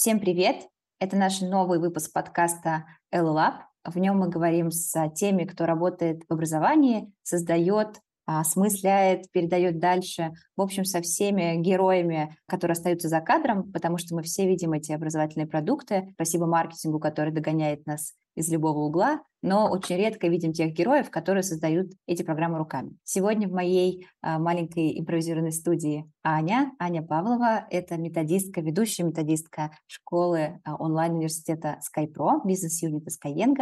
Всем привет! Это наш новый выпуск подкаста LLab. В нем мы говорим с теми, кто работает в образовании, создает, осмысляет, передает дальше. В общем, со всеми героями, которые остаются за кадром, потому что мы все видим эти образовательные продукты. Спасибо маркетингу, который догоняет нас из любого угла, но очень редко видим тех героев, которые создают эти программы руками. Сегодня в моей а, маленькой импровизированной студии Аня, Аня Павлова, это методистка, ведущая методистка школы а, онлайн-университета SkyPro, бизнес-юнита Skyeng.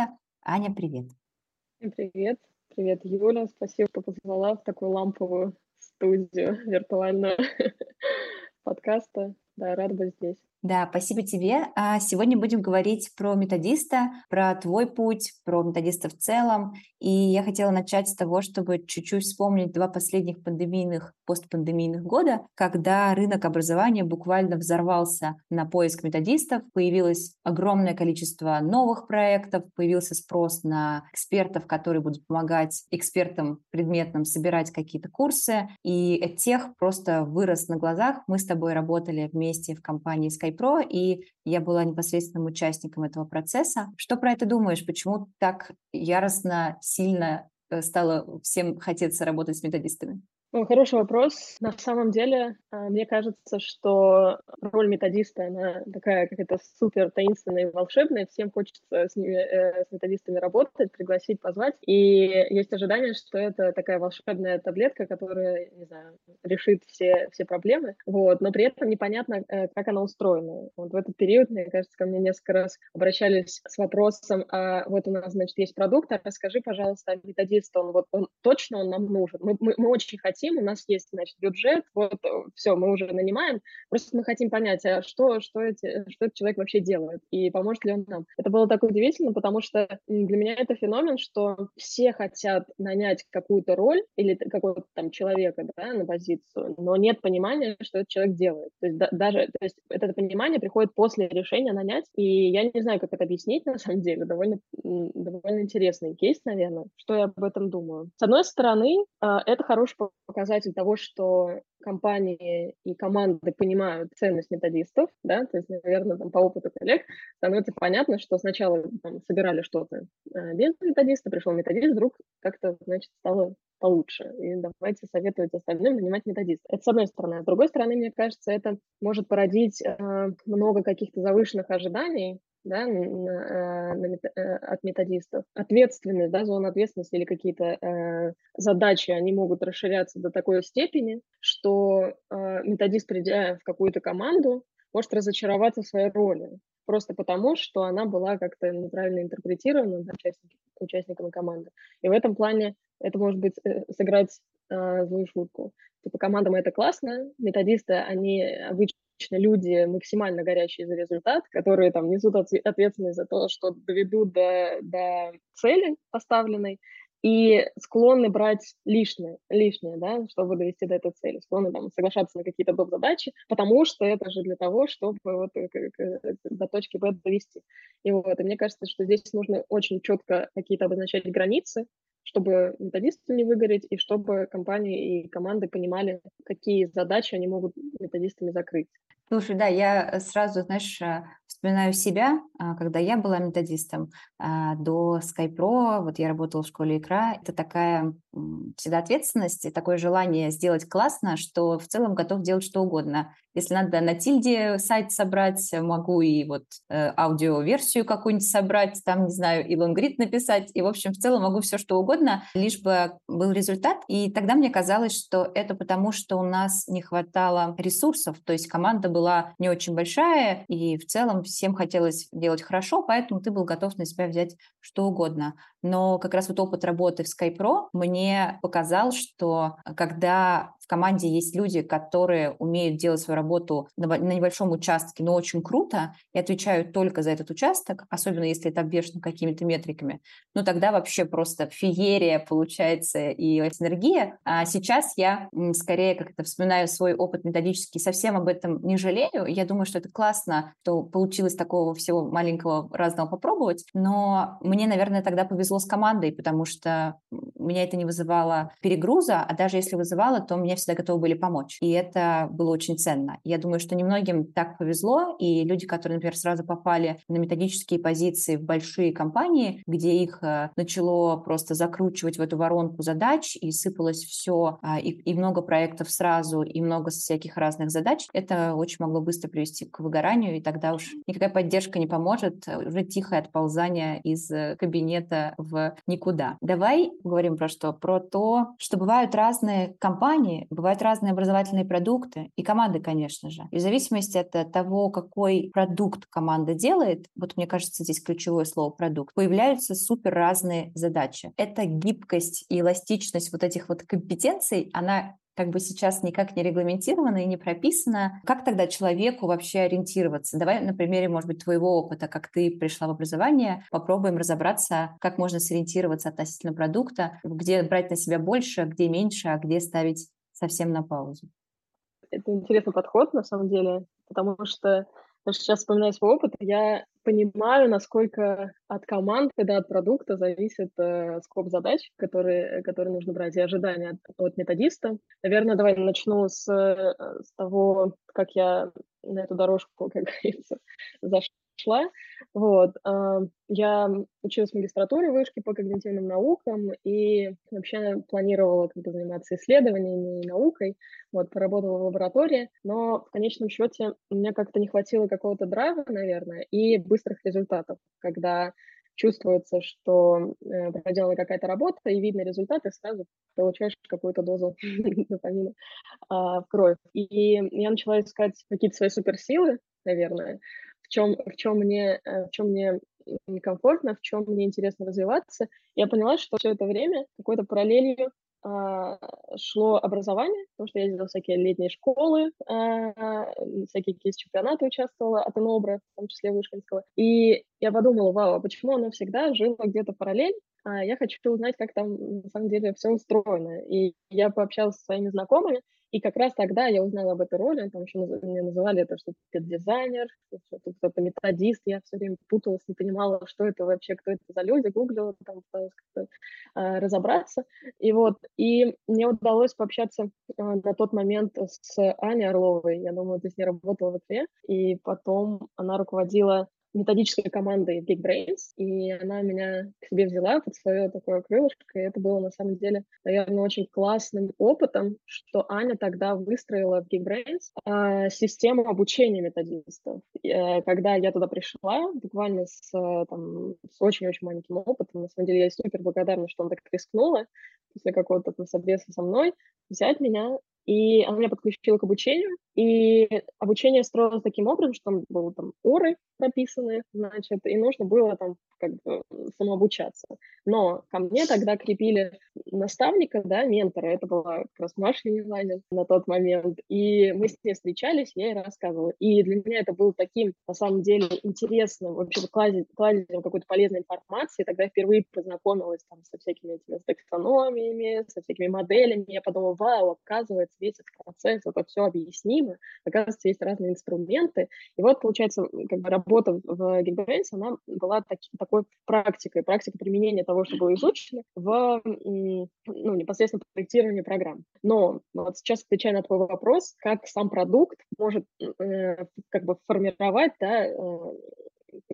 Аня, привет. Привет. Привет, Юля. Спасибо, что позвала в такую ламповую студию виртуальную подкаста. Да, рад быть здесь. Да, спасибо тебе. А сегодня будем говорить про методиста, про твой путь, про методиста в целом. И я хотела начать с того, чтобы чуть-чуть вспомнить два последних пандемийных, постпандемийных года, когда рынок образования буквально взорвался на поиск методистов, появилось огромное количество новых проектов, появился спрос на экспертов, которые будут помогать экспертам предметным собирать какие-то курсы, и тех просто вырос на глазах. Мы с тобой работали вместе в компании Skype Pro, и я была непосредственным участником этого процесса. Что про это думаешь? Почему так яростно, сильно э, стало всем хотеться работать с методистами? Хороший вопрос. На самом деле, а, мне кажется, что роль методиста, она такая какая-то супер таинственная и волшебная. Всем хочется с, ними, э, с методистами работать, пригласить, позвать. И есть ожидание, что это такая волшебная таблетка, которая, не знаю, решит все, все проблемы. Вот. Но при этом непонятно, э, как она устроена. Вот в этот период, мне кажется, ко мне несколько раз обращались с вопросом, а вот у нас, значит, есть продукт, а расскажи, пожалуйста, методист, он вот он точно он нам нужен. Мы, мы, мы очень хотим хотим, у нас есть, значит, бюджет, вот э, все, мы уже нанимаем, просто мы хотим понять, а что, что, эти, что этот человек вообще делает и поможет ли он нам. Это было так удивительно, потому что для меня это феномен, что все хотят нанять какую-то роль или какого-то там человека да, на позицию, но нет понимания, что этот человек делает. То есть да, даже то есть это понимание приходит после решения нанять, и я не знаю, как это объяснить на самом деле, довольно, довольно интересный кейс, наверное, что я об этом думаю. С одной стороны, а, это хороший показатель того, что компании и команды понимают ценность методистов, да, то есть, наверное, там, по опыту коллег становится понятно, что сначала там, собирали что-то э, без методиста, пришел методист, вдруг как-то, значит, стало получше. И давайте советовать остальным нанимать методиста. Это с одной стороны. А с другой стороны, мне кажется, это может породить э, много каких-то завышенных ожиданий да, на, э, от методистов. Ответственность, да, зона ответственности или какие-то э, задачи, они могут расширяться до такой степени, что э, методист, придя в какую-то команду, может разочароваться в своей роли. Просто потому, что она была как-то неправильно интерпретирована да, участниками команды. И в этом плане это может быть э, сыграть э, злую шутку. Типа командам это классно, методисты, они обычно люди максимально горящие за результат, которые там несут ответственность за то, что доведут до, до цели поставленной, и склонны брать лишнее, лишнее, да, чтобы довести до этой цели, склонны там, соглашаться на какие-то доп. задачи, потому что это же для того, чтобы вот э, до точки Б довести. И вот, и мне кажется, что здесь нужно очень четко какие-то обозначать границы, чтобы методисту не выгореть, и чтобы компании и команды понимали, какие задачи они могут методистами закрыть. Слушай, да, я э, сразу, знаешь, э, вспоминаю себя, а, когда я была методистом а, до SkyPro, вот я работала в школе икра, это такая всегда ответственность и такое желание сделать классно, что в целом готов делать что угодно. Если надо на тильде сайт собрать, могу и вот э, аудиоверсию какую-нибудь собрать, там, не знаю, и лонгрид написать, и, в общем, в целом могу все что угодно, лишь бы был результат. И тогда мне казалось, что это потому, что у нас не хватало ресурсов, то есть команда была не очень большая, и в целом всем хотелось делать хорошо, поэтому ты был готов на себя взять что угодно. Но как раз вот опыт работы в SkyPro мне показал, что когда в команде есть люди, которые умеют делать свою работу на, небольшом участке, но очень круто, и отвечают только за этот участок, особенно если это обвешено какими-то метриками, ну тогда вообще просто феерия получается и синергия. А сейчас я скорее как-то вспоминаю свой опыт методический, совсем об этом не жалею. Я думаю, что это классно, что получилось такого всего маленького разного попробовать, но мне, наверное, тогда повезло с командой, потому что меня это не вызывало перегруза, а даже если вызывало, то мне всегда готовы были помочь. И это было очень ценно. Я думаю, что немногим так повезло, и люди, которые, например, сразу попали на методические позиции в большие компании, где их э, начало просто закручивать в эту воронку задач, и сыпалось все, а, и, и много проектов сразу, и много всяких разных задач, это очень могло быстро привести к выгоранию, и тогда уж никакая поддержка не поможет, уже тихое отползание из э, кабинета в никуда. Давай говорим про что? Про то, что бывают разные компании, бывают разные образовательные продукты и команды, конечно же. И в зависимости от того, какой продукт команда делает, вот мне кажется, здесь ключевое слово продукт, появляются супер разные задачи. Это гибкость и эластичность вот этих вот компетенций, она как бы сейчас никак не регламентировано и не прописано. Как тогда человеку вообще ориентироваться? Давай на примере, может быть, твоего опыта, как ты пришла в образование, попробуем разобраться, как можно сориентироваться относительно продукта, где брать на себя больше, где меньше, а где ставить совсем на паузу. Это интересный подход, на самом деле, потому что даже сейчас вспоминая свой опыт, я понимаю, насколько от команды, да, от продукта зависит э, скоп задач, которые, которые нужно брать, и ожидания от, от методиста. Наверное, давай начну с, э, с того, как я на эту дорожку, как говорится, зашла шла. Вот. А, я училась в магистратуре вышки по когнитивным наукам и вообще планировала как бы, заниматься исследованиями и наукой. Вот, поработала в лаборатории, но в конечном счете мне как-то не хватило какого-то драйва, наверное, и быстрых результатов, когда чувствуется, что э, какая-то работа, и видно результаты, сразу получаешь какую-то дозу дофамина э, в кровь. И я начала искать какие-то свои суперсилы, наверное, в чем, в чем мне, э, в чем мне некомфортно, в чем мне интересно развиваться. Я поняла, что все это время какой-то параллелью а, шло образование, потому что я ездила в всякие летние школы, а, всякие кейс-чемпионаты участвовала от ИНОБРа, в том числе Вышкинского. И я подумала, вау, а почему оно всегда жило где-то параллель? А я хочу узнать, как там на самом деле все устроено. И я пообщалась со своими знакомыми, и как раз тогда я узнала об этой роли, там еще меня называли это что-то дизайнер, кто-то методист, я все время путалась, не понимала, что это вообще, кто это за люди, гуглила, там пыталась как-то э, разобраться. И вот, и мне удалось пообщаться э, на тот момент с Аней Орловой, я думаю, ты с ней работала в игре, и потом она руководила методической командой Geekbrains, и она меня к себе взяла под свое такое крылышко, и это было на самом деле, наверное, очень классным опытом, что Аня тогда выстроила в Geekbrains э, систему обучения методистов. Э, когда я туда пришла, буквально с, там, с очень-очень маленьким опытом, на самом деле я супер благодарна, что он так рискнула после какого-то собеса со мной, взять меня и она меня подключила к обучению, и обучение строилось таким образом, что там были там оры прописаны, значит, и нужно было там как бы самообучаться. Но ко мне тогда крепили наставника, да, ментора, это была как раз Маша Еланин на тот момент, и мы с ней встречались, я ей рассказывала. И для меня это было таким, на самом деле, интересным, вообще кладезем, какой-то полезной информации. Тогда я впервые познакомилась там со всякими этими таксономиями, со всякими моделями. Я подумала, вау, оказывается, весь этот процесс, это все объяснимо, оказывается, есть разные инструменты. И вот, получается, как бы работа в Geekbrains, она была таки, такой практикой, практикой применения того, что было изучено в ну, непосредственно проектировании программ. Но вот сейчас, отвечая на твой вопрос, как сам продукт может э, как бы формировать да, э,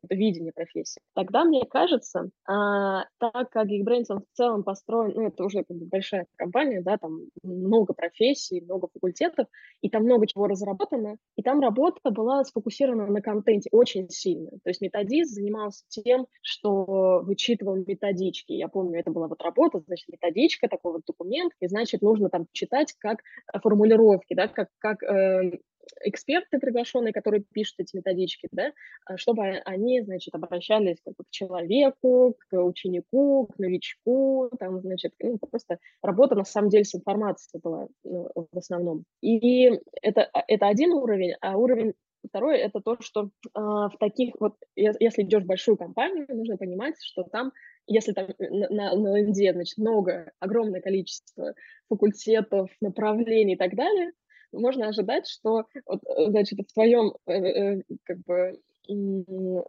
видение профессии. Тогда, мне кажется, а, так как Geekbrains в целом построен, ну, это уже как бы большая компания, да, там много профессий, много факультетов, и там много чего разработано, и там работа была сфокусирована на контенте очень сильно. То есть методист занимался тем, что вычитывал методички. Я помню, это была вот работа, значит, методичка, такой вот документ, и, значит, нужно там читать как э, формулировки, да, как, как э, эксперты приглашенные, которые пишут эти методички, да, а, чтобы они, значит, обращались как бы к человеку, к ученику, к новичку, там, значит, ну, просто работа на самом деле с информацией была ну, в основном. И это, а, это один уровень, а уровень Второе – это то, что э, в таких вот, если идешь в большую компанию, нужно понимать, что там, если там на, на, на ЛНД, значит, много, огромное количество факультетов, направлений и так далее, можно ожидать, что, вот, э, значит, в твоем э, э, как бы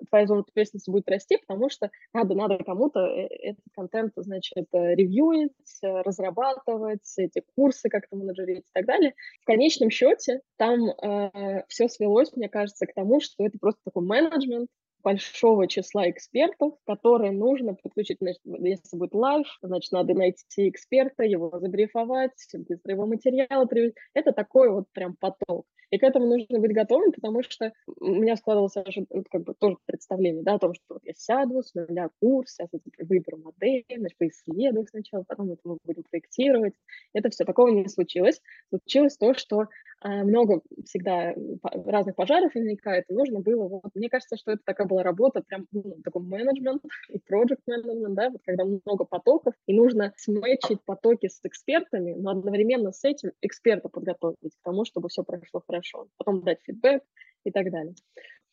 твоя зона ответственности будет расти, потому что надо, надо кому-то этот контент, значит, ревьюить, разрабатывать, эти курсы как-то менеджерить и так далее. В конечном счете там э, все свелось, мне кажется, к тому, что это просто такой менеджмент, большого числа экспертов, которые нужно подключить. Значит, если будет live, значит, надо найти эксперта, его забрифовать, быстро его материалы привести. Это такой вот прям поток. И к этому нужно быть готовым, потому что у меня складывалось уже, как бы тоже представление да, о том, что я сяду с нуля курс, я выберу модель, значит, поисследую сначала, потом мы будем проектировать. Это все, такого не случилось. Случилось то, что а, много всегда разных пожаров возникает, и нужно было, вот, мне кажется, что это такая была работа, прям ну, такой менеджмент и project менеджмент, да, вот когда много потоков, и нужно сметчить потоки с экспертами, но одновременно с этим эксперта подготовить к тому, чтобы все прошло хорошо, потом дать фидбэк и так далее.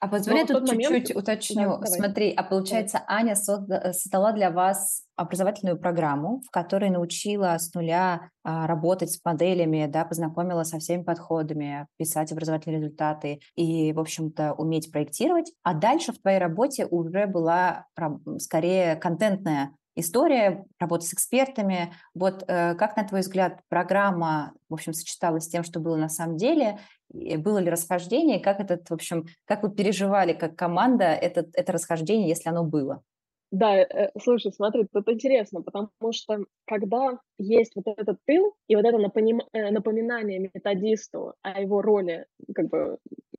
А позволь я тут чуть-чуть уточню. Да, Смотри, а получается, давай. Аня э, создала для вас образовательную программу, в которой научила с нуля а, работать с моделями, да, познакомила со всеми подходами, писать образовательные результаты и, в общем-то, уметь проектировать. А дальше в твоей работе уже была скорее контентная история, работа с экспертами. Вот э, как, на твой взгляд, программа, в общем, сочеталась с тем, что было на самом деле? Было ли расхождение? Как этот, в общем, как вы переживали как команда это, это расхождение, если оно было? Да, э, слушай, смотри, тут интересно, потому что когда есть вот этот тыл и вот это. Э, напоминание методисту о его роли, как бы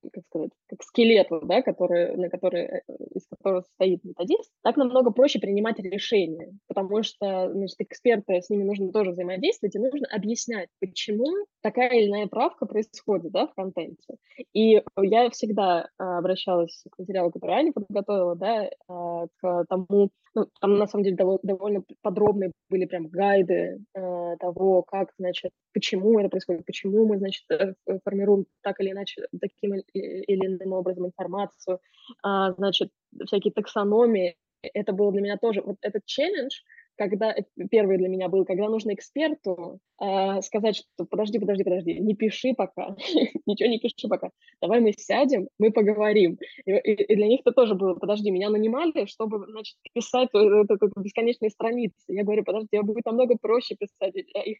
как сказать, как скелету, да, который, на который, э, из которого состоит методист, так намного проще принимать решения, потому что значит, эксперты, с ними нужно тоже взаимодействовать, и нужно объяснять, почему такая или иная правка происходит да, в контенте. И я всегда а, обращалась к материалу, который Аня подготовила, да, а, к тому, ну, там на самом деле довольно подробные были прям гайды э, того, как, значит, почему это происходит, почему мы, значит, э, формируем так или иначе, таким или иным образом информацию, а, значит, всякие таксономии. Это было для меня тоже, вот этот челлендж, когда э, первый для меня был, когда нужно эксперту э, сказать, что подожди, подожди, подожди, не пиши пока, ничего не пиши пока, давай мы сядем, мы поговорим. И, и, для них это тоже было, подожди, меня нанимали, чтобы, значит, писать э, это, бесконечные страницы. Я говорю, подожди, я будет намного проще писать, их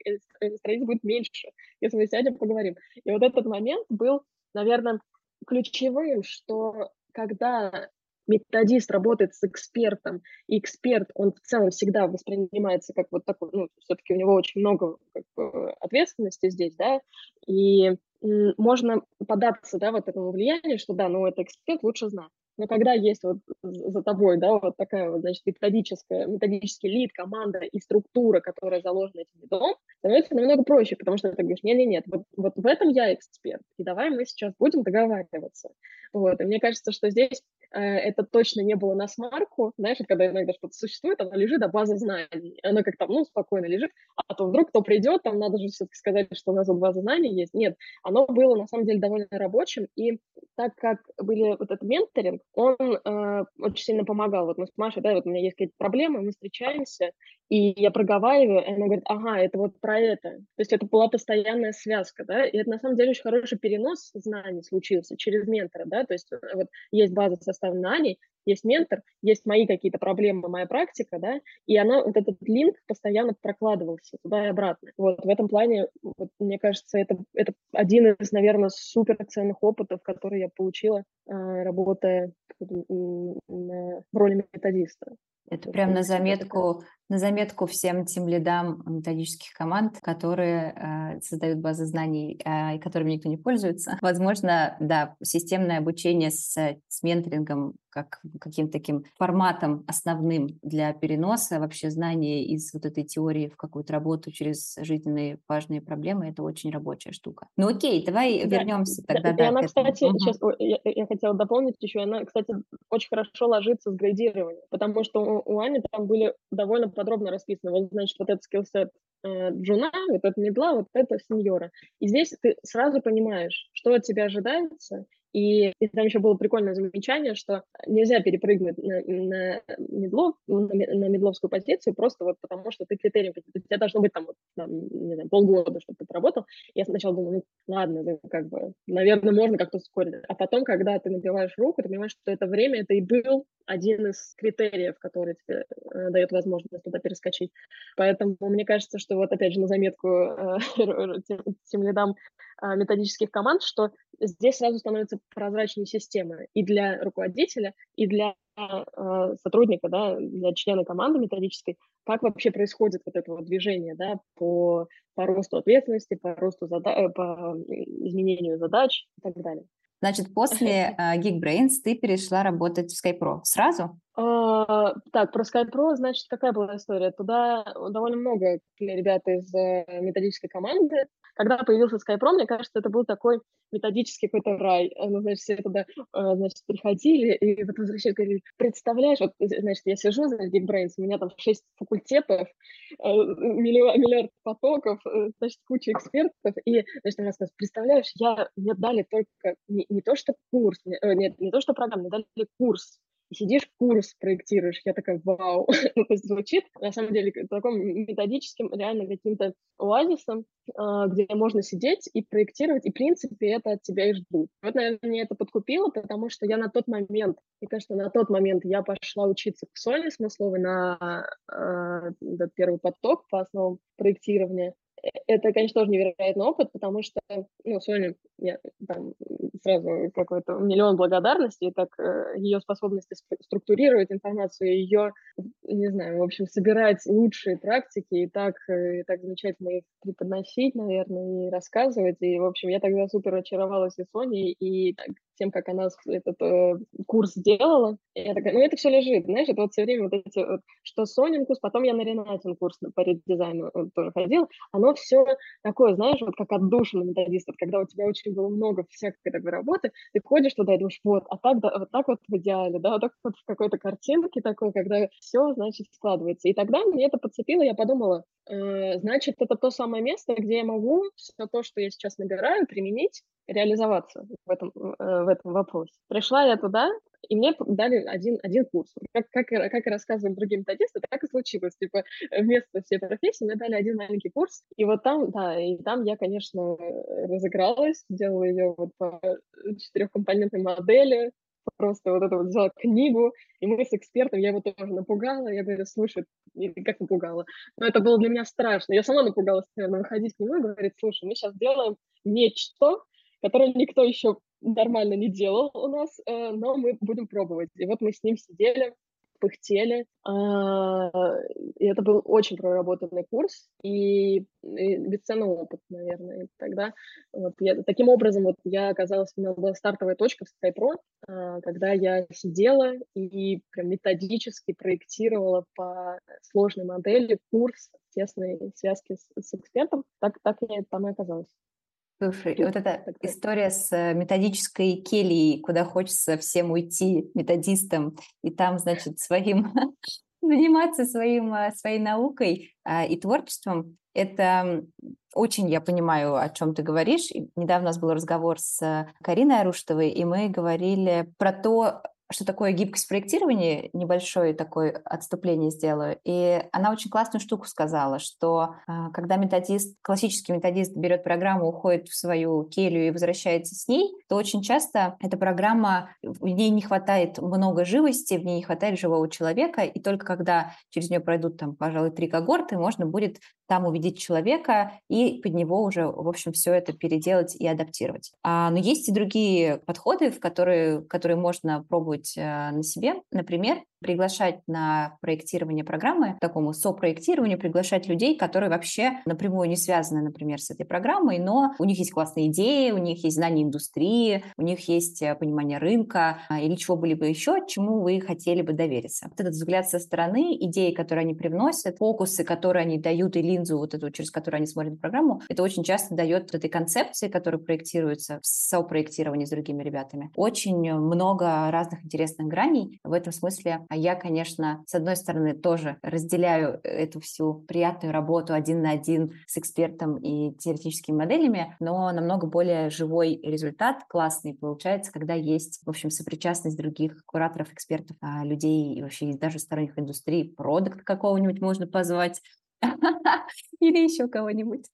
страниц будет меньше, если мы сядем, поговорим. И вот этот момент был, наверное, ключевым, что когда методист работает с экспертом, и эксперт, он в целом всегда воспринимается как вот такой, ну, все-таки у него очень много как бы, ответственности здесь, да, и можно податься, да, вот этому влиянию, что да, ну, это эксперт лучше знать. Но когда есть вот за тобой, да, вот такая вот, значит, методическая, методический лид, команда и структура, которая заложена этим лидом, становится намного проще, потому что ты говоришь, нет-нет-нет, вот, вот в этом я эксперт, и давай мы сейчас будем договариваться. Вот, и мне кажется, что здесь э, это точно не было на смарку, знаешь, когда иногда что-то существует, оно лежит, а база знаний, она как-то, ну, спокойно лежит, а то вдруг кто придет, там надо же все-таки сказать, что у нас вот база знаний есть. Нет, оно было на самом деле довольно рабочим, и так как были вот этот менторинг, он э, очень сильно помогал. Вот мы с Машей, да, вот у меня есть какие-то проблемы, мы встречаемся, и я проговариваю, и она говорит, ага, это вот про это. То есть это была постоянная связка, да, и это на самом деле очень хороший перенос знаний случился через ментора, да, то есть э, вот есть база составлена Аней, есть ментор, есть мои какие-то проблемы, моя практика, да, и она, вот этот линк постоянно прокладывался туда и обратно. Вот в этом плане, вот, мне кажется, это, это один из, наверное, супер ценных опытов, которые я получила, а, работая в роли методиста. Это прям на заметку, на заметку всем тем лидам методических команд, которые э, создают базы знаний э, и которыми никто не пользуется. Возможно, да, системное обучение с, с менторингом как каким-то таким форматом основным для переноса вообще знания из вот этой теории в какую-то работу через жизненные важные проблемы, это очень рабочая штука. Ну окей, давай да, вернемся тогда. Да, да, и она, кстати, угу. сейчас я, я хотела дополнить еще, она, кстати, очень хорошо ложится с градированием, потому что у, Ани там были довольно подробно расписаны, вот, значит, вот этот скиллсет э, джуна, вот это медла, вот это сеньора. И здесь ты сразу понимаешь, что от тебя ожидается, И, и там еще было прикольное замечание, что нельзя перепрыгнуть на, на, медлов, на, на медловскую позицию просто вот потому, что ты критерием, у тебя должно быть там, вот, там не знаю, полгода, чтобы ты поработал. Я сначала думала, ну ладно, ну, как бы, наверное, можно как-то ускорить. А потом, когда ты набиваешь руку, ты понимаешь, что это время, это и был один из критериев, который тебе э, дает возможность туда перескочить. Поэтому мне кажется, что вот опять же на заметку э, тем, тем лидам методических команд, что здесь сразу становится прозрачной система и для руководителя, и для э, сотрудника, да, для члена команды методической, как вообще происходит вот это вот движение, да, по, по росту ответственности, по росту зада- э, по изменению задач и так далее. Значит, после uh, Geekbrains ты перешла работать в SkyPro. Сразу? Uh, так, про SkyPro, значит, какая была история? Туда довольно много ребят из uh, методической команды когда появился SkyPro, мне кажется, это был такой методический какой-то рай. Ну, значит, все туда, э, значит, приходили, и вот возвращались, говорили, представляешь, вот, значит, я сижу за Geekbrains, у меня там шесть факультетов, э, миллиард, потоков, э, значит, куча экспертов, и, значит, она сказала, представляешь, я, мне дали только не, не то, что курс, нет, не то, что программу, мне дали курс и сидишь, курс проектируешь. Я такая, вау. ну, то есть звучит, на самом деле, таким методическим, реально каким-то оазисом, а, где можно сидеть и проектировать, и, в принципе, это от тебя и ждут. Вот, наверное, мне это подкупило, потому что я на тот момент, мне кажется, на тот момент я пошла учиться к Соне Смысловой на э, первый поток по основам проектирования это, конечно, тоже невероятный опыт, потому что, ну, Соня, я там сразу какой-то миллион благодарностей, так э, ее способности структурировать информацию, ее, не знаю, в общем, собирать лучшие практики и так, э, и так замечательно их преподносить, наверное, и рассказывать. И, в общем, я тогда супер очаровалась и Соней, и тем, как она этот э, курс сделала. И я такая, ну это все лежит, знаешь, это вот все время вот эти, вот, что Сонин курс, потом я на Ренатин курс по редизайну вот, тоже ходила, оно все такое, знаешь, вот как отдушина методистов, когда у тебя очень было много всякой такой работы, ты ходишь туда и думаешь, вот, а так, да, вот так вот в идеале, да, вот так вот в какой-то картинке такой, когда все, значит, складывается. И тогда мне это подцепило, я подумала, э, значит, это то самое место, где я могу все то, что я сейчас набираю, применить реализоваться в этом, э, в этом вопросе. Пришла я туда, и мне дали один, один курс. Как, как, как и рассказывали другие методисты, так и случилось. Типа вместо всей профессии мне дали один маленький курс, и вот там, да, и там я, конечно, разыгралась, делала ее вот по четырехкомпонентной модели, просто вот это вот взяла книгу, и мы с экспертом, я его тоже напугала, я говорю, слушай, как напугала, но это было для меня страшно, я сама напугалась, наверное, выходить к нему и говорить, слушай, мы сейчас делаем нечто, который никто еще нормально не делал у нас, э, но мы будем пробовать. И вот мы с ним сидели, пыхтели. А, и это был очень проработанный курс и, бесценный опыт, наверное. Тогда вот я, таким образом вот я оказалась, у меня была стартовая точка в SkyPro, а, когда я сидела и прям методически проектировала по сложной модели курс тесной связки с, с экспертом. Так, так я там и оказалась. Слушай, вот эта история с э, методической кельей, куда хочется всем уйти методистам, и там, значит, своим заниматься своим, э, своей наукой а, и творчеством, это очень я понимаю, о чем ты говоришь. Недавно у нас был разговор с Кариной Аруштовой, и мы говорили про то, что такое гибкость проектирования, небольшое такое отступление сделаю. И она очень классную штуку сказала, что а, когда методист, классический методист берет программу, уходит в свою келью и возвращается с ней, то очень часто эта программа, в ней не хватает много живости, в ней не хватает живого человека, и только когда через нее пройдут там, пожалуй, три когорты, можно будет там увидеть человека и под него уже, в общем, все это переделать и адаптировать. А, но есть и другие подходы, в которые, которые можно пробовать э, на себе. Например, приглашать на проектирование программы, такому сопроектированию, приглашать людей, которые вообще напрямую не связаны, например, с этой программой, но у них есть классные идеи, у них есть знания индустрии, у них есть э, понимание рынка а, или чего бы либо еще, чему вы хотели бы довериться. Вот этот взгляд со стороны, идеи, которые они привносят, фокусы, которые они дают или линзу, вот эту, через которую они смотрят программу, это очень часто дает этой концепции, которая проектируется в сопроектировании с другими ребятами. Очень много разных интересных граней. В этом смысле я, конечно, с одной стороны, тоже разделяю эту всю приятную работу один на один с экспертом и теоретическими моделями, но намного более живой результат, классный получается, когда есть, в общем, сопричастность других кураторов, экспертов, а, людей и вообще даже сторонних индустрий, продукт какого-нибудь можно позвать или еще кого-нибудь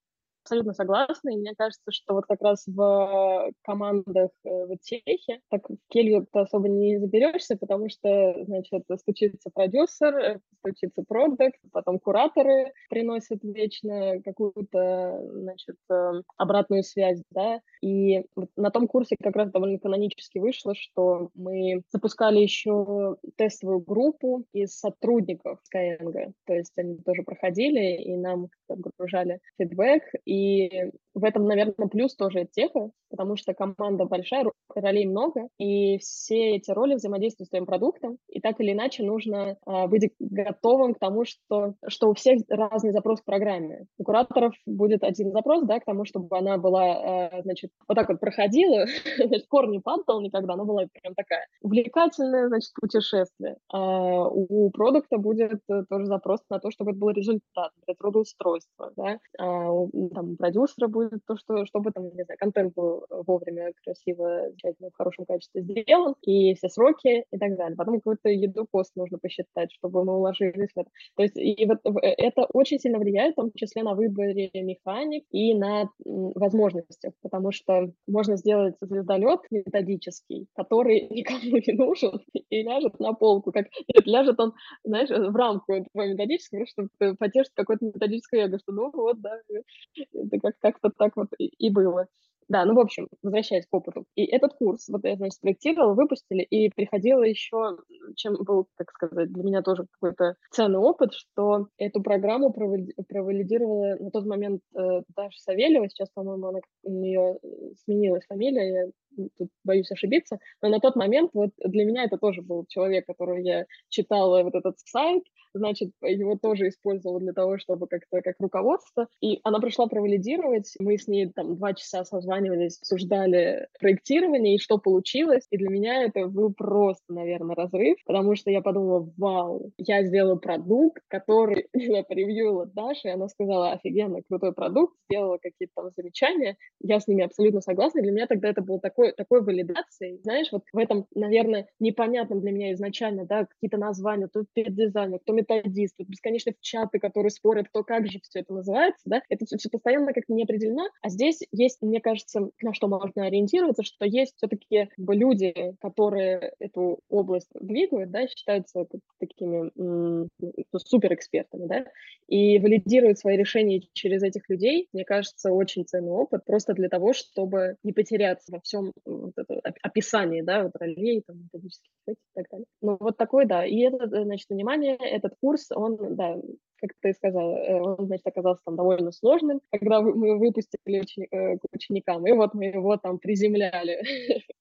абсолютно согласна, и мне кажется, что вот как раз в командах э, в техе, так в келью ты особо не заберешься, потому что, значит, стучится продюсер, э, стучится продукт, потом кураторы приносят вечно какую-то, значит, э, обратную связь, да, и на том курсе как раз довольно канонически вышло, что мы запускали еще тестовую группу из сотрудников Skyeng, то есть они тоже проходили, и нам отгружали фидбэк, и и в этом, наверное, плюс тоже теха, потому что команда большая, ролей много, и все эти роли взаимодействуют с твоим продуктом, и так или иначе нужно а, быть готовым к тому, что, что у всех разный запрос к программе. У кураторов будет один запрос, да, к тому, чтобы она была, а, значит, вот так вот проходила, значит, кор не падал никогда, она была прям такая увлекательная, значит, путешествие. А у продукта будет э, тоже запрос на то, чтобы это был результат, это трудоустройство, да, а у там, продюсера будет то, что, чтобы там, не знаю, контент был вовремя, красиво, замечательно, в хорошем качестве сделан, и все сроки и так далее. Потом какой-то еду пост нужно посчитать, чтобы мы уложились в это. То есть и вот э, это очень сильно влияет, в том числе на выборе механик и на возможностях, потому что можно сделать звездолет методический, который никому не нужен и ляжет на полку. Как, нет, ляжет он, знаешь, в рамку твоего методического, чтобы потешить какое-то методическое эго, что ну вот, да, это как- как-то так вот и, и было. Да, ну, в общем, возвращаясь к опыту. И этот курс, вот я, значит, спроектировала, выпустили, и приходила еще, чем был, так сказать, для меня тоже какой-то ценный опыт, что эту программу провалидировала на тот момент э, Даша Савельева, сейчас, по-моему, она, у нее сменилась фамилия, тут боюсь ошибиться, но на тот момент вот для меня это тоже был человек, которого я читала вот этот сайт, значит, его тоже использовала для того, чтобы как-то как руководство. И она пришла провалидировать, мы с ней там два часа созванивались, обсуждали проектирование и что получилось. И для меня это был просто, наверное, разрыв, потому что я подумала, вау, я сделала продукт, который я превьюила Даша, и она сказала, офигенно, крутой продукт, сделала какие-то там замечания, я с ними абсолютно согласна. И для меня тогда это было такой, такой валидацией, знаешь, вот в этом, наверное, непонятном для меня изначально, да, какие-то названия, то дизайнер, кто методист, вот бесконечно чаты, которые спорят, кто как же все это называется, да, это все, все постоянно как-то не определено, а здесь есть, мне кажется, на что можно ориентироваться, что есть все-таки люди, которые эту область двигают, да, считаются такими м- суперэкспертами, да, и валидируют свои решения через этих людей, мне кажется, очень ценный опыт, просто для того, чтобы не потеряться во всем вот это, описании, да, вот ролей, там, методических и так далее. Ну, вот такой, да, и это, значит, внимание, этот курс, он, да, как ты сказала, э, он, значит, оказался там довольно сложным, когда мы выпустили ученик, э, к ученикам, и вот мы его там приземляли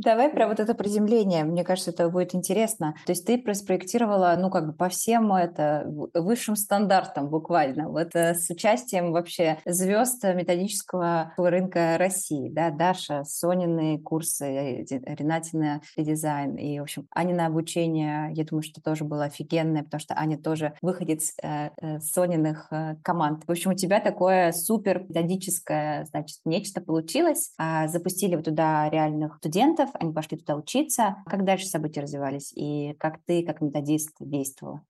Давай про вот это приземление. Мне кажется, это будет интересно. То есть ты спроектировала, ну, как бы по всем это высшим стандартам буквально. Вот э, с участием вообще звезд методического рынка России, да, Даша, Сонины курсы, э, Ренатина дизайн и, в общем, Анина обучение, я думаю, что тоже было офигенное, потому что Аня тоже выходец э, э, Сониных э, команд. В общем, у тебя такое супер методическое, значит, нечто получилось. А, запустили вы туда реальных студентов, они пошли туда учиться. Как дальше события развивались и как ты, как методист, действовала?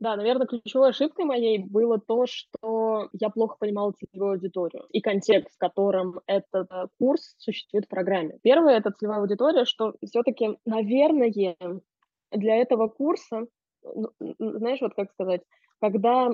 Да, наверное, ключевой ошибкой моей было то, что я плохо понимала целевую аудиторию и контекст, в котором этот э, курс существует в программе. Первое — это целевая аудитория, что все-таки, наверное, для этого курса, ну, знаешь, вот как сказать, когда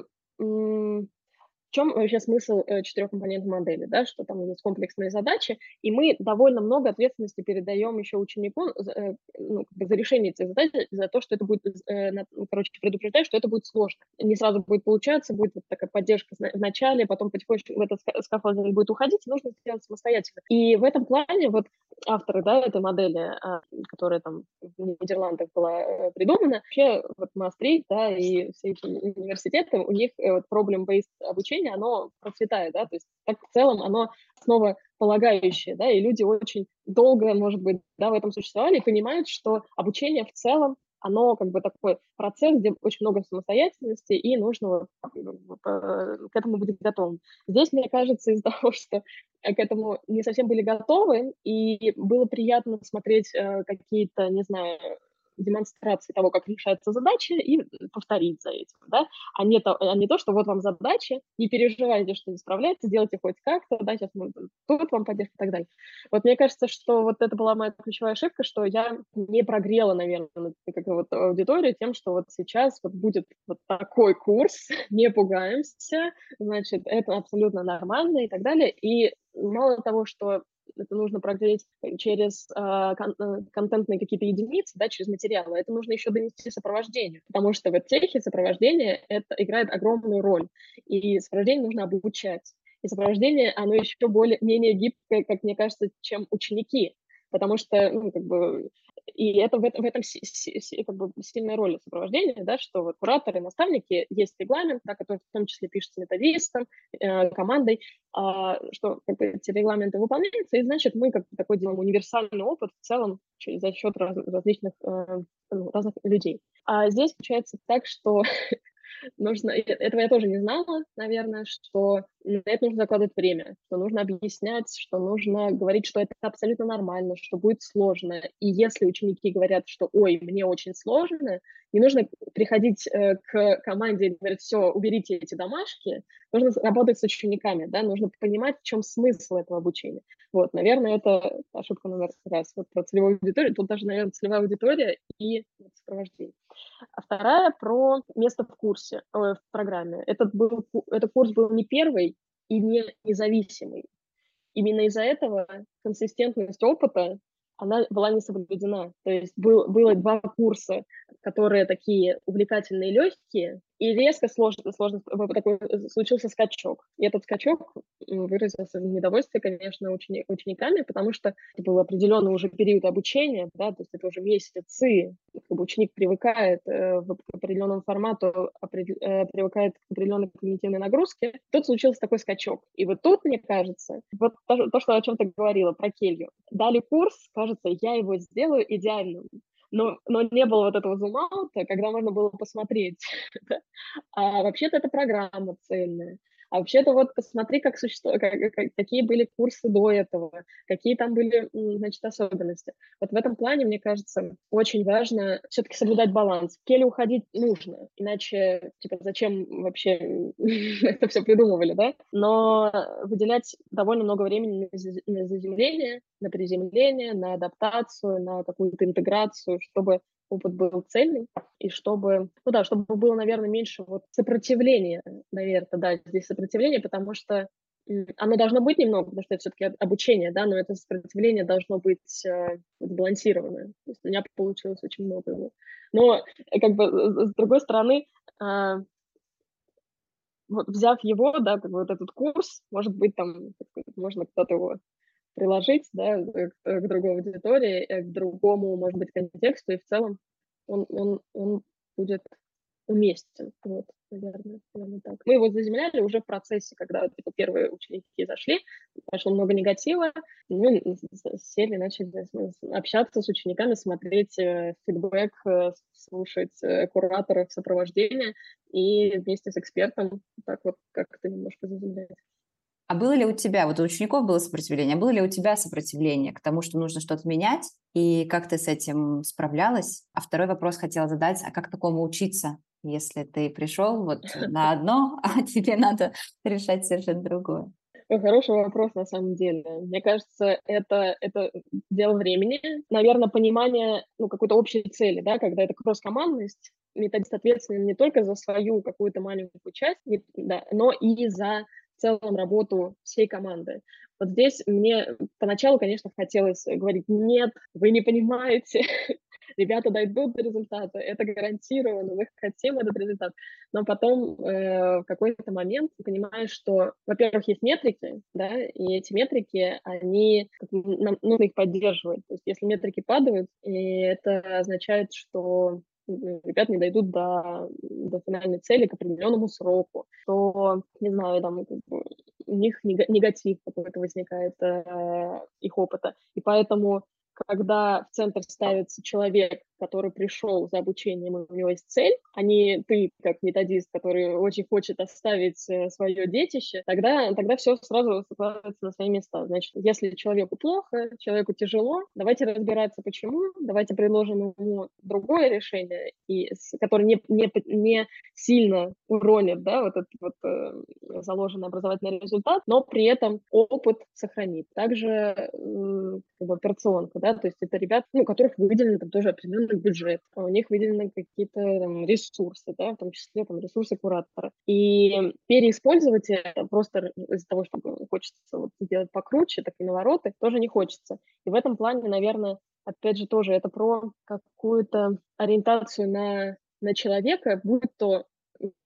чем вообще смысл э, четырехкомпонентной модели, да, что там есть комплексные задачи, и мы довольно много ответственности передаем еще ученику э, ну, за решение этих задач, за то, что это будет, э, ну, короче, предупреждать, что это будет сложно. Не сразу будет получаться, будет вот такая поддержка в начале, потом потихонечку в этот scaffolding будет уходить, нужно сделать самостоятельно. И в этом плане вот авторы, да, этой модели, а, которая там в Нидерландах была придумана, вообще вот Маастрихт, да, и все эти университеты, у них вот problem-based обучение образование, оно процветает, да, то есть так в целом оно основополагающее, да, и люди очень долго, может быть, да, в этом существовали и понимают, что обучение в целом оно как бы такой процесс, где очень много самостоятельности, и нужно к этому быть готовым. Здесь, мне кажется, из-за того, что к этому не совсем были готовы, и было приятно смотреть э, какие-то, не знаю, демонстрации того, как решается задача, и повторить за этим, да, а не то, а не то что вот вам задача, не переживайте, что не справляется, делайте хоть как-то, да, сейчас мы тут вам поддержка и так далее. Вот мне кажется, что вот это была моя ключевая ошибка, что я не прогрела, наверное, как вот аудиторию тем, что вот сейчас вот будет вот такой курс, не пугаемся, значит, это абсолютно нормально и так далее, и мало того, что это нужно прогреть через э, кон- контентные какие-то единицы, да, через материалы. Это нужно еще донести сопровождению, потому что в техе сопровождение это играет огромную роль, и сопровождение нужно обучать. И сопровождение, оно еще более, менее гибкое, как мне кажется, чем ученики, потому что, ну, как бы, и это в, в этом си, си, си, как бы сильная роль сопровождения, да, что вот кураторы, наставники, есть регламент, да, который в том числе пишется методистом, э, командой, э, что как бы, эти регламенты выполняются, и значит мы как бы такой делаем универсальный опыт в целом за счет раз, различных э, ну, разных людей. А здесь получается так, что нужно, этого я тоже не знала, наверное, что на это нужно закладывать время, что нужно объяснять, что нужно говорить, что это абсолютно нормально, что будет сложно. И если ученики говорят, что «ой, мне очень сложно», не нужно приходить э, к команде и говорить «все, уберите эти домашки», нужно работать с учениками, да, нужно понимать, в чем смысл этого обучения. Вот, наверное, это ошибка номер раз. Вот про целевую аудиторию, тут даже, наверное, целевая аудитория и сопровождение. А вторая про место в курсе, э, в программе. Этот, был, этот курс был не первый и не независимый. Именно из-за этого консистентность опыта она была не соблюдена. То есть был, было два курса, которые такие увлекательные, легкие, и резко сложно, сложно такой, э, случился скачок. И этот скачок выразился в недовольстве, конечно, учени, учениками, потому что это был определенный уже период обучения, да, то есть это уже месяцы, как бы ученик привыкает э, к определенному формату, опред, э, привыкает к определенной когнитивной нагрузке. Тут случился такой скачок. И вот тут, мне кажется, вот то, то что о чем ты говорила, про келью. Дали курс, кажется, я его сделаю идеальным но, но не было вот этого зум-аута, когда можно было посмотреть. а вообще-то это программа цельная. А вообще-то вот посмотри, как существует, как, как, какие были курсы до этого, какие там были, значит, особенности. Вот в этом плане, мне кажется, очень важно все-таки соблюдать баланс. В келе уходить нужно, иначе, типа, зачем вообще это все придумывали, да? Но выделять довольно много времени на заземление, на приземление, на адаптацию, на какую-то интеграцию, чтобы опыт был цельный, и чтобы, ну да, чтобы было, наверное, меньше вот сопротивления, наверное, да, здесь сопротивление, потому что оно должно быть немного, потому что это все-таки обучение, да, но это сопротивление должно быть э, сбалансированное. То есть у меня получилось очень много его. Но, э, как бы, с другой стороны, э, вот взяв его, да, как бы вот этот курс, может быть, там, можно кто-то его приложить, да, к, к другой аудитории, э, к другому, может быть, контексту, и в целом он, он, он будет уместен. Вот, наверное, наверное так. Мы его заземляли уже в процессе, когда типа, первые ученики зашли, пошло много негатива, мы сели, начали общаться с учениками, смотреть э, фидбэк, э, слушать э, кураторов сопровождения и вместе с экспертом так вот как-то немножко заземлять. А было ли у тебя, вот у учеников было сопротивление, а было ли у тебя сопротивление к тому, что нужно что-то менять, и как ты с этим справлялась? А второй вопрос хотела задать, а как такому учиться, если ты пришел вот на одно, а тебе надо решать совершенно другое? Хороший вопрос на самом деле. Мне кажется, это, это дело времени. Наверное, понимание ну, какой-то общей цели, да, когда это кросс-командность, методист ответственен не только за свою какую-то маленькую часть, да, но и за в целом работу всей команды. Вот здесь мне поначалу, конечно, хотелось говорить, нет, вы не понимаете, ребята дойдут до результата, это гарантированно, мы хотим этот результат. Но потом э, в какой-то момент понимаешь, что, во-первых, есть метрики, да, и эти метрики, они, нам нужно их поддерживать. То есть если метрики падают, и это означает, что ребят не дойдут до, до финальной цели к определенному сроку, то, не знаю, там, у них негатив какой-то возникает э, их опыта. И поэтому когда в центр ставится человек, который пришел за обучением, у него есть цель, а не ты, как методист, который очень хочет оставить э, свое детище, тогда, тогда все сразу складывается на свои места. Значит, если человеку плохо, человеку тяжело, давайте разбираться, почему, давайте предложим ему другое решение, и, которое не, не, не сильно уронит да, вот этот вот, э, заложенный образовательный результат, но при этом опыт сохранит. Также э, как бы операционка, да, то есть это ребят, ну, которых выделены там тоже определенный бюджет, а у них выделены какие-то там, ресурсы, да, в том числе там ресурсы куратора. И переиспользовать это просто из-за того, что хочется вот сделать покруче, так и навороты, тоже не хочется. И в этом плане, наверное, опять же, тоже это про какую-то ориентацию на, на человека, будь то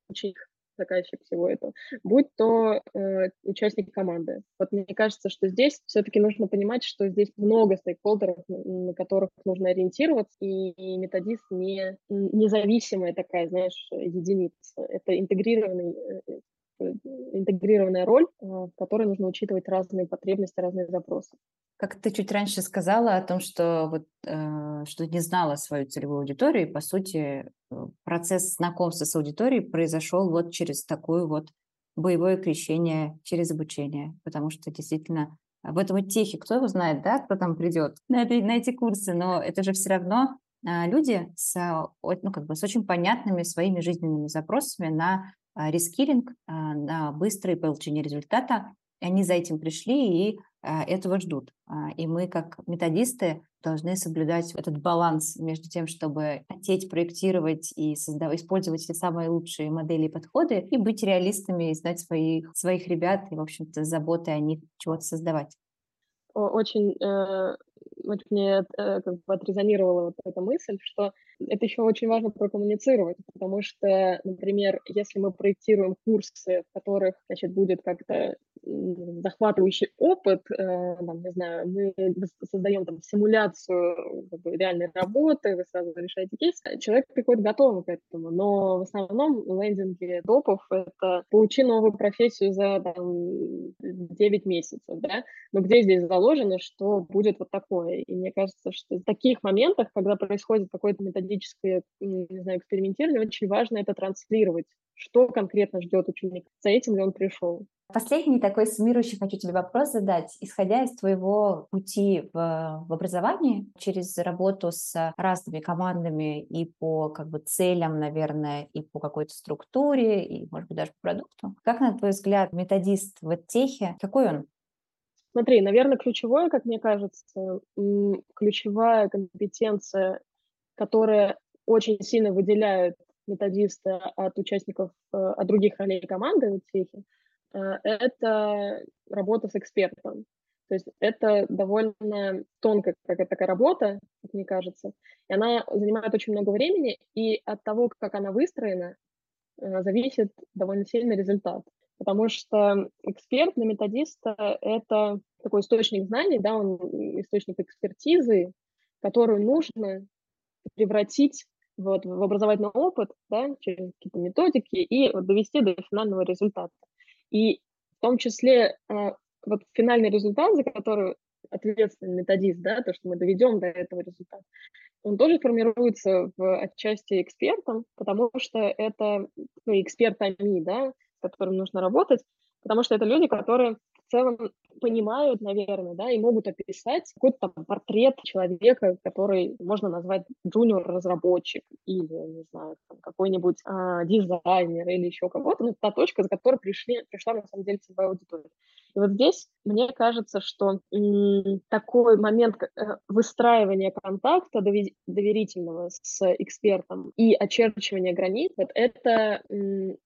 ученик заказчик всего этого, будь то э, участник команды. Вот мне кажется, что здесь все-таки нужно понимать, что здесь много стейкхолдеров, на которых нужно ориентироваться, и, и методист не независимая такая, знаешь, единица. Это интегрированный э, интегрированная роль, э, в которой нужно учитывать разные потребности, разные запросы. Как ты чуть раньше сказала о том, что вот э, что не знала свою целевую аудиторию, и по сути э, процесс знакомства с аудиторией произошел вот через такое вот боевое крещение, через обучение, потому что действительно в этом техе, кто его знает, да, кто там придет на, это, на эти курсы, но это же все равно люди с, ну, как бы с очень понятными своими жизненными запросами на рескилинг, э, на быстрое получение результата, они за этим пришли и а, этого ждут. А, и мы, как методисты, должны соблюдать этот баланс между тем, чтобы хотеть проектировать и создавать, использовать все самые лучшие модели и подходы, и быть реалистами, и знать своих, своих ребят, и, в общем-то, заботы о них чего-то создавать. Очень, э, очень мне э, как бы отрезонировала вот эта мысль, что это еще очень важно прокоммуницировать, потому что, например, если мы проектируем курсы, в которых, значит, будет как-то захватывающий опыт, э, там, не знаю, мы создаем там симуляцию как бы, реальной работы, вы сразу решаете кейс, человек приходит готовым к этому, но в основном лендинги допов — это получи новую профессию за там, 9 месяцев, да, но где здесь заложено, что будет вот такое, и мне кажется, что в таких моментах, когда происходит какое-то методическое, не знаю, экспериментирование, очень важно это транслировать, что конкретно ждет ученика, за этим ли он пришел. Последний такой суммирующий хочу тебе вопрос задать. Исходя из твоего пути в, в образовании, через работу с разными командами и по как бы целям, наверное, и по какой-то структуре, и, может быть, даже по продукту, как, на твой взгляд, методист в техе, какой он? Смотри, наверное, ключевое, как мне кажется, ключевая компетенция, которая очень сильно выделяет методиста от участников, э, от других ролей команды в техе, это работа с экспертом. То есть это довольно тонкая какая-то такая работа, как мне кажется. И она занимает очень много времени, и от того, как она выстроена, э, зависит довольно сильный результат. Потому что эксперт на методиста — это такой источник знаний, да, он источник экспертизы, которую нужно превратить вот, в образовательный опыт да, через какие-то методики и вот, довести до финального результата. И в том числе а, вот финальный результат, за который ответственный методист, да, то, что мы доведем до этого результата, он тоже формируется в отчасти экспертом, потому что это ну, экспертами, да, с которым нужно работать, потому что это люди, которые в целом понимают, наверное, да, и могут описать какой-то там портрет человека, который можно назвать джуниор-разработчик или, не знаю, какой-нибудь а, дизайнер или еще кого-то, ну, та точка, за которой пришли, пришла на самом деле целевая аудитория. И вот здесь мне кажется, что такой момент э, выстраивания контакта доверительного с экспертом и очерчивания границ, вот это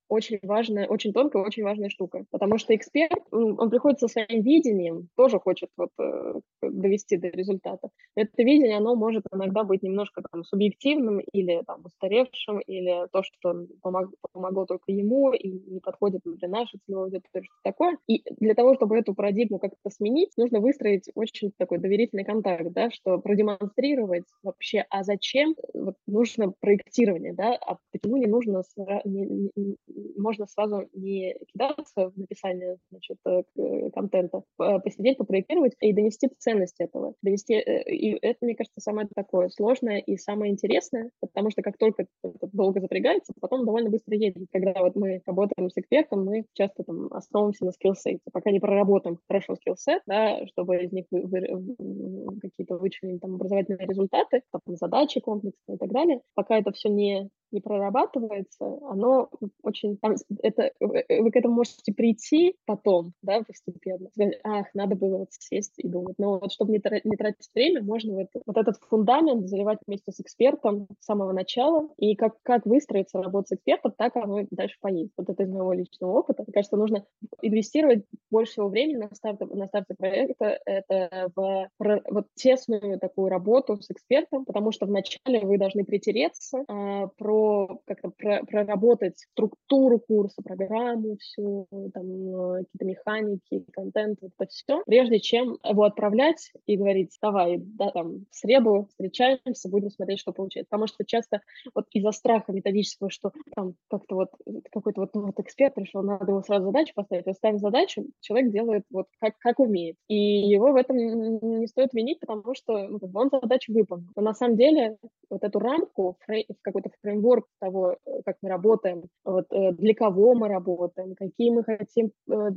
очень важная, очень тонкая, очень важная штука. Потому что эксперт, он приходит со своим видением, тоже хочет вот э, довести до результата. Это видение, оно может иногда быть немножко там субъективным или там устаревшим, или то, что помог, помогло только ему и не подходит для нашей целевой аудитории, что такое. И для того, чтобы эту парадигму как-то сменить, нужно выстроить очень такой доверительный контакт, да, что продемонстрировать вообще, а зачем вот, нужно проектирование, да, а почему не нужно, не, не, можно сразу не кидаться в написание значит, э, контента, посидеть, попроектировать и донести ценность этого. Донести, э, и это, мне кажется, самое такое сложное и самое интересное, потому что как только это долго запрягается, потом довольно быстро едет. Когда вот мы работаем с экспертом, мы часто там основываемся на скиллсете. Пока не проработаем хорошо скиллсет, да, чтобы из них вы, вы, какие-то вычленить там образовательные результаты, там, задачи комплексные и так далее, пока это все не не прорабатывается, оно очень... Там, это, вы к этому можете прийти потом, да, постепенно. Сказать, ах, надо было вот сесть и думать. Но вот чтобы не, тратить, не тратить время, можно вот, вот этот фундамент заливать вместе с экспертом с самого начала. И как, как выстроиться работа с экспертом, так оно и дальше поедет. Вот это из моего личного опыта. Мне кажется, нужно инвестировать больше всего времени на старте, на старте проекта. Это в вот тесную такую работу с экспертом, потому что вначале вы должны притереться а, про как-то про, проработать структуру курса, программу, всю, там, э, какие-то механики, контент, вот это все, прежде чем его отправлять и говорить, давай, да, там, в среду встречаемся, будем смотреть, что получается. Потому что часто вот из-за страха методического, что там как-то вот какой-то вот, вот эксперт решил, надо его сразу задачу поставить, вот ставим задачу, человек делает вот как, как умеет. И его в этом не стоит винить, потому что ну, он задачу выполнил. Но на самом деле вот эту рамку, фрей, какой-то фреймворк разбор того, э, как мы работаем, вот, э, для кого мы работаем, какие мы хотим, э,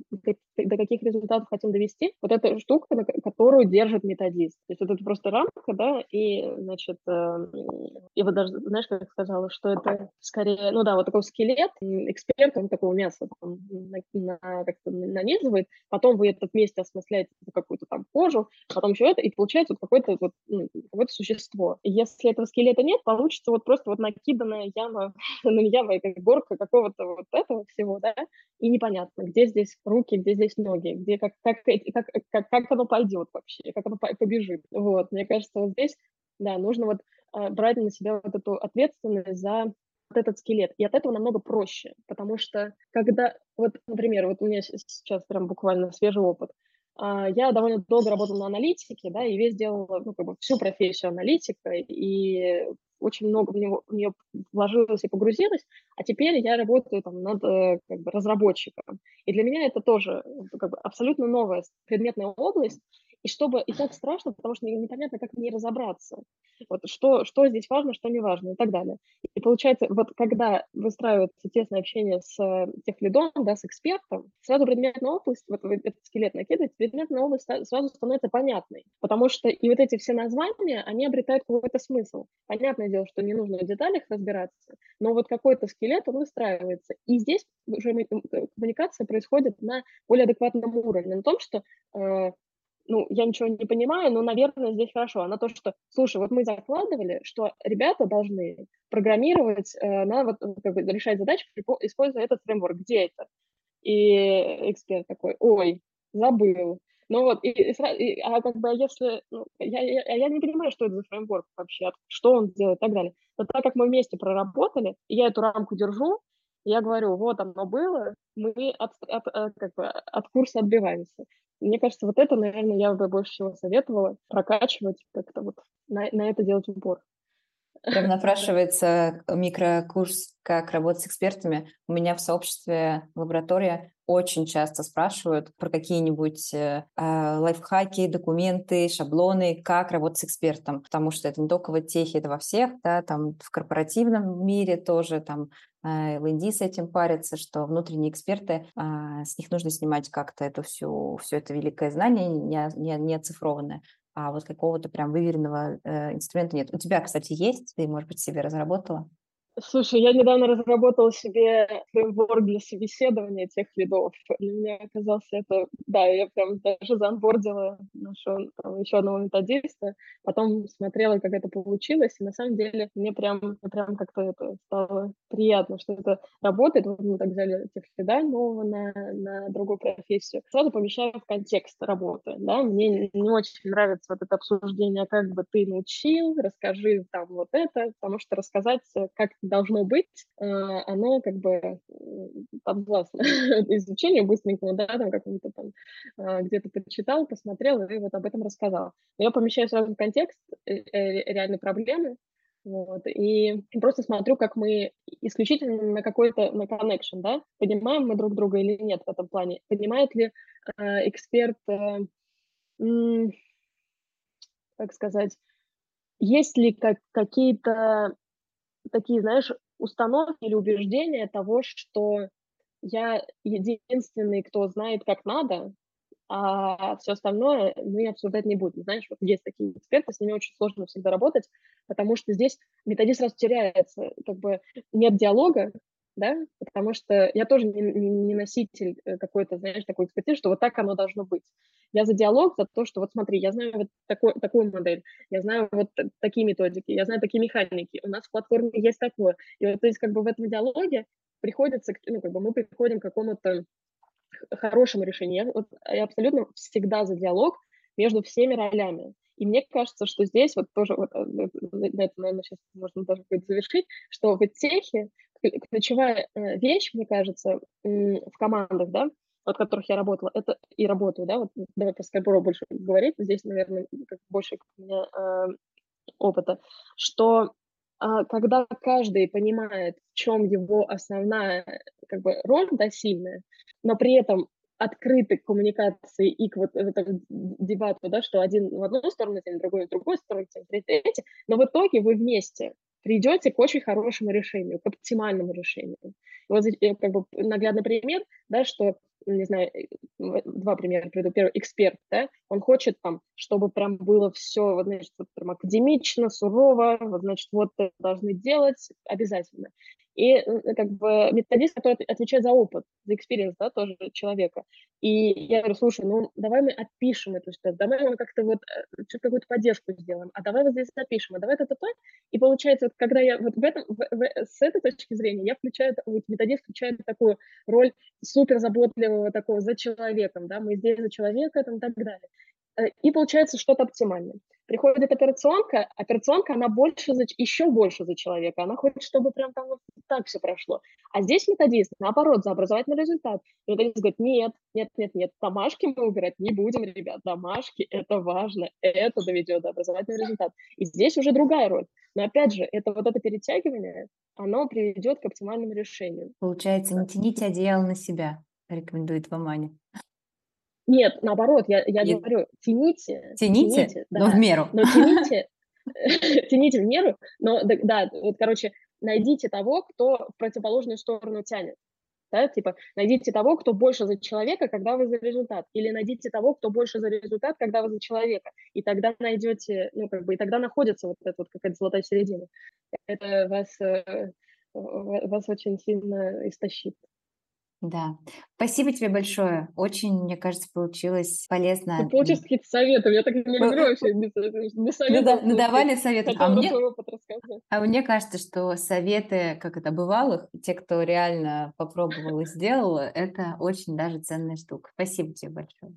до каких результатов хотим довести, вот эта штука, которую держит методист. То есть вот это просто рамка, да, и, значит, и вот даже, знаешь, как сказала, что это скорее, ну да, вот такой скелет, эксперт, он такого мяса там, на, как-то нанизывает, потом вы это вместе осмысляете какую-то там кожу, потом еще это, и получается вот какое-то вот, ну, какое-то существо. Если этого скелета нет, получится вот просто вот накиданное яма, ну не яма, это горка какого-то вот этого всего, да, и непонятно, где здесь руки, где здесь ноги, где как, как, как, как, как оно пойдет вообще, как оно побежит. Вот, мне кажется, вот здесь, да, нужно вот а, брать на себя вот эту ответственность за вот этот скелет. И от этого намного проще, потому что когда, вот, например, вот у меня сейчас прям буквально свежий опыт, а, я довольно долго работала на аналитике, да, и весь делала, ну, как бы всю профессию аналитика, и очень много в, него, в нее вложилась и погрузилась, а теперь я работаю там над э, как бы, разработчиком. И для меня это тоже как бы, абсолютно новая предметная область, и чтобы и так страшно, потому что непонятно, как в ней разобраться. Вот что, что здесь важно, что не важно и так далее. И получается, вот когда выстраивается тесное общение с э, тех лидом, да, с экспертом, сразу предметная область, вот этот скелет накидывать, предметная область сразу становится понятной. Потому что и вот эти все названия, они обретают какой-то смысл. Понятное дело, что не нужно в деталях разбираться, но вот какой-то скелет, он выстраивается. И здесь уже коммуникация происходит на более адекватном уровне, на том, что э, ну, я ничего не понимаю, но, наверное, здесь хорошо. Она то, что, слушай, вот мы закладывали, что ребята должны программировать, э, на вот, как бы, решать задачи, используя этот фреймворк. Где это? И эксперт такой, ой, забыл. Ну вот, и, и, а как бы, а если, ну, я, я, я не понимаю, что это за фреймворк вообще, что он делает и так далее. Но так как мы вместе проработали, я эту рамку держу, я говорю, вот оно было, мы от, от, от, как бы, от курса отбиваемся. Мне кажется, вот это, наверное, я бы больше всего советовала прокачивать, как-то вот на, на это делать упор. Прям напрашивается микрокурс «Как работать с экспертами». У меня в сообществе лаборатория очень часто спрашивают про какие-нибудь э, а, лайфхаки, документы, шаблоны, как работать с экспертом, потому что это не только в техе, это во всех, да, там в корпоративном мире тоже, там э, в с этим парятся, что внутренние эксперты, э, с них нужно снимать как-то это всю, все это великое знание, не, не, не оцифрованное а вот какого-то прям выверенного э, инструмента нет. У тебя, кстати, есть? Ты, может быть, себе разработала? Слушай, я недавно разработала себе фреймворк для собеседования тех лидов. Для меня оказался это... Да, я прям даже заонбордила нашего там, еще одного методиста, потом смотрела, как это получилось, и на самом деле мне прям, прям как-то это стало приятно, что это работает. Вот мы так взяли тех лида нового на, на другую профессию. Сразу помещаю в контекст работы, да, мне не очень нравится вот это обсуждение, как бы ты научил, расскажи там вот это, потому что рассказать, как должно быть, э, оно как бы подвластно изучению быстренькому, да, там какому-то там э, где-то почитал, посмотрел и вот об этом рассказал. Я помещаю сразу в контекст э, реальной проблемы, вот, и просто смотрю, как мы исключительно на какой-то, на connection, да, понимаем мы друг друга или нет в этом плане, понимает ли э, эксперт, э, м, как сказать, есть ли как, какие-то такие, знаешь, установки или убеждения того, что я единственный, кто знает, как надо, а все остальное мы обсуждать не будем. Знаешь, вот есть такие эксперты, с ними очень сложно всегда работать, потому что здесь методист сразу теряется, как бы нет диалога, да, потому что я тоже не, не, не носитель э, какой-то, знаешь, такой экспертизы, что вот так оно должно быть. Я за диалог, за то, что вот смотри, я знаю вот такой, такую модель, я знаю вот такие методики, я знаю такие механики, у нас в платформе есть такое. И вот, то есть как бы в этом диалоге приходится, ну, как бы мы приходим к какому-то хорошему решению. Я, вот, я абсолютно всегда за диалог между всеми ролями. И мне кажется, что здесь вот тоже, вот, э, на это, наверное, сейчас можно даже будет завершить, что в техе ключевая э, вещь, мне кажется, в командах, да, от которых я работала, это и работаю, да, вот давай про Skype больше говорить, здесь, наверное, как больше у меня э, опыта, что э, когда каждый понимает, в чем его основная как бы роль, да, сильная, но при этом открыты к коммуникации и к вот этому дебату, да, что один в одну сторону тянет, другой в другую сторону тянет, третий, третий, но в итоге вы вместе придете к очень хорошему решению, к оптимальному решению. И вот здесь как бы наглядный пример, да, что, не знаю, э, два примера приведу. Первый, эксперт, да, он хочет там, чтобы прям было все, вот, значит, вот прям академично, сурово, вот, значит, вот должны делать обязательно. И э, как бы методист, который отвечает за опыт, за experience, да, тоже человека. И я говорю, слушай, ну давай мы отпишем эту ситуацию, давай мы как-то вот э, какую-то поддержку сделаем, а давай вот здесь запишем, а давай это то. И получается, вот когда я вот в этом, в, в, с этой точки зрения, я включаю, вот методист включает такую роль супер заботливого такого за человеком, да, мы здесь за человека там, и так далее. Э, и получается что-то оптимальное. Приходит операционка, операционка, она больше, за, еще больше за человека, она хочет, чтобы прям там вот так все прошло. А здесь методист, наоборот, за образовательный результат. Методист говорит, нет, нет, нет, нет, домашки мы убирать не будем, ребят, домашки, это важно, это доведет до образовательного результата. И здесь уже другая роль. Но опять же, это вот это перетягивание, оно приведет к оптимальному решению. Получается, не тяните одеяло на себя, рекомендует вам Аня. Нет, наоборот, я, я Нет. говорю, тяните. Тяните, тяните но в меру. Но тяните, тяните в меру, но да, да, вот, короче, найдите того, кто в противоположную сторону тянет. Да, типа, найдите того, кто больше за человека, когда вы за результат. Или найдите того, кто больше за результат, когда вы за человека. И тогда найдете, ну, как бы, и тогда находится вот эта вот какая-то золотая середина. Это вас, э, вас очень сильно истощит. Да. Спасибо тебе большое. Очень, мне кажется, получилось полезно. Ну, получилось какие-то советы. Я так не люблю вообще без, без советов. Ну, давали советы. А мне, а мне кажется, что советы, как это бывалых, те, кто реально попробовал и сделал, это очень даже ценная штука. Спасибо тебе большое.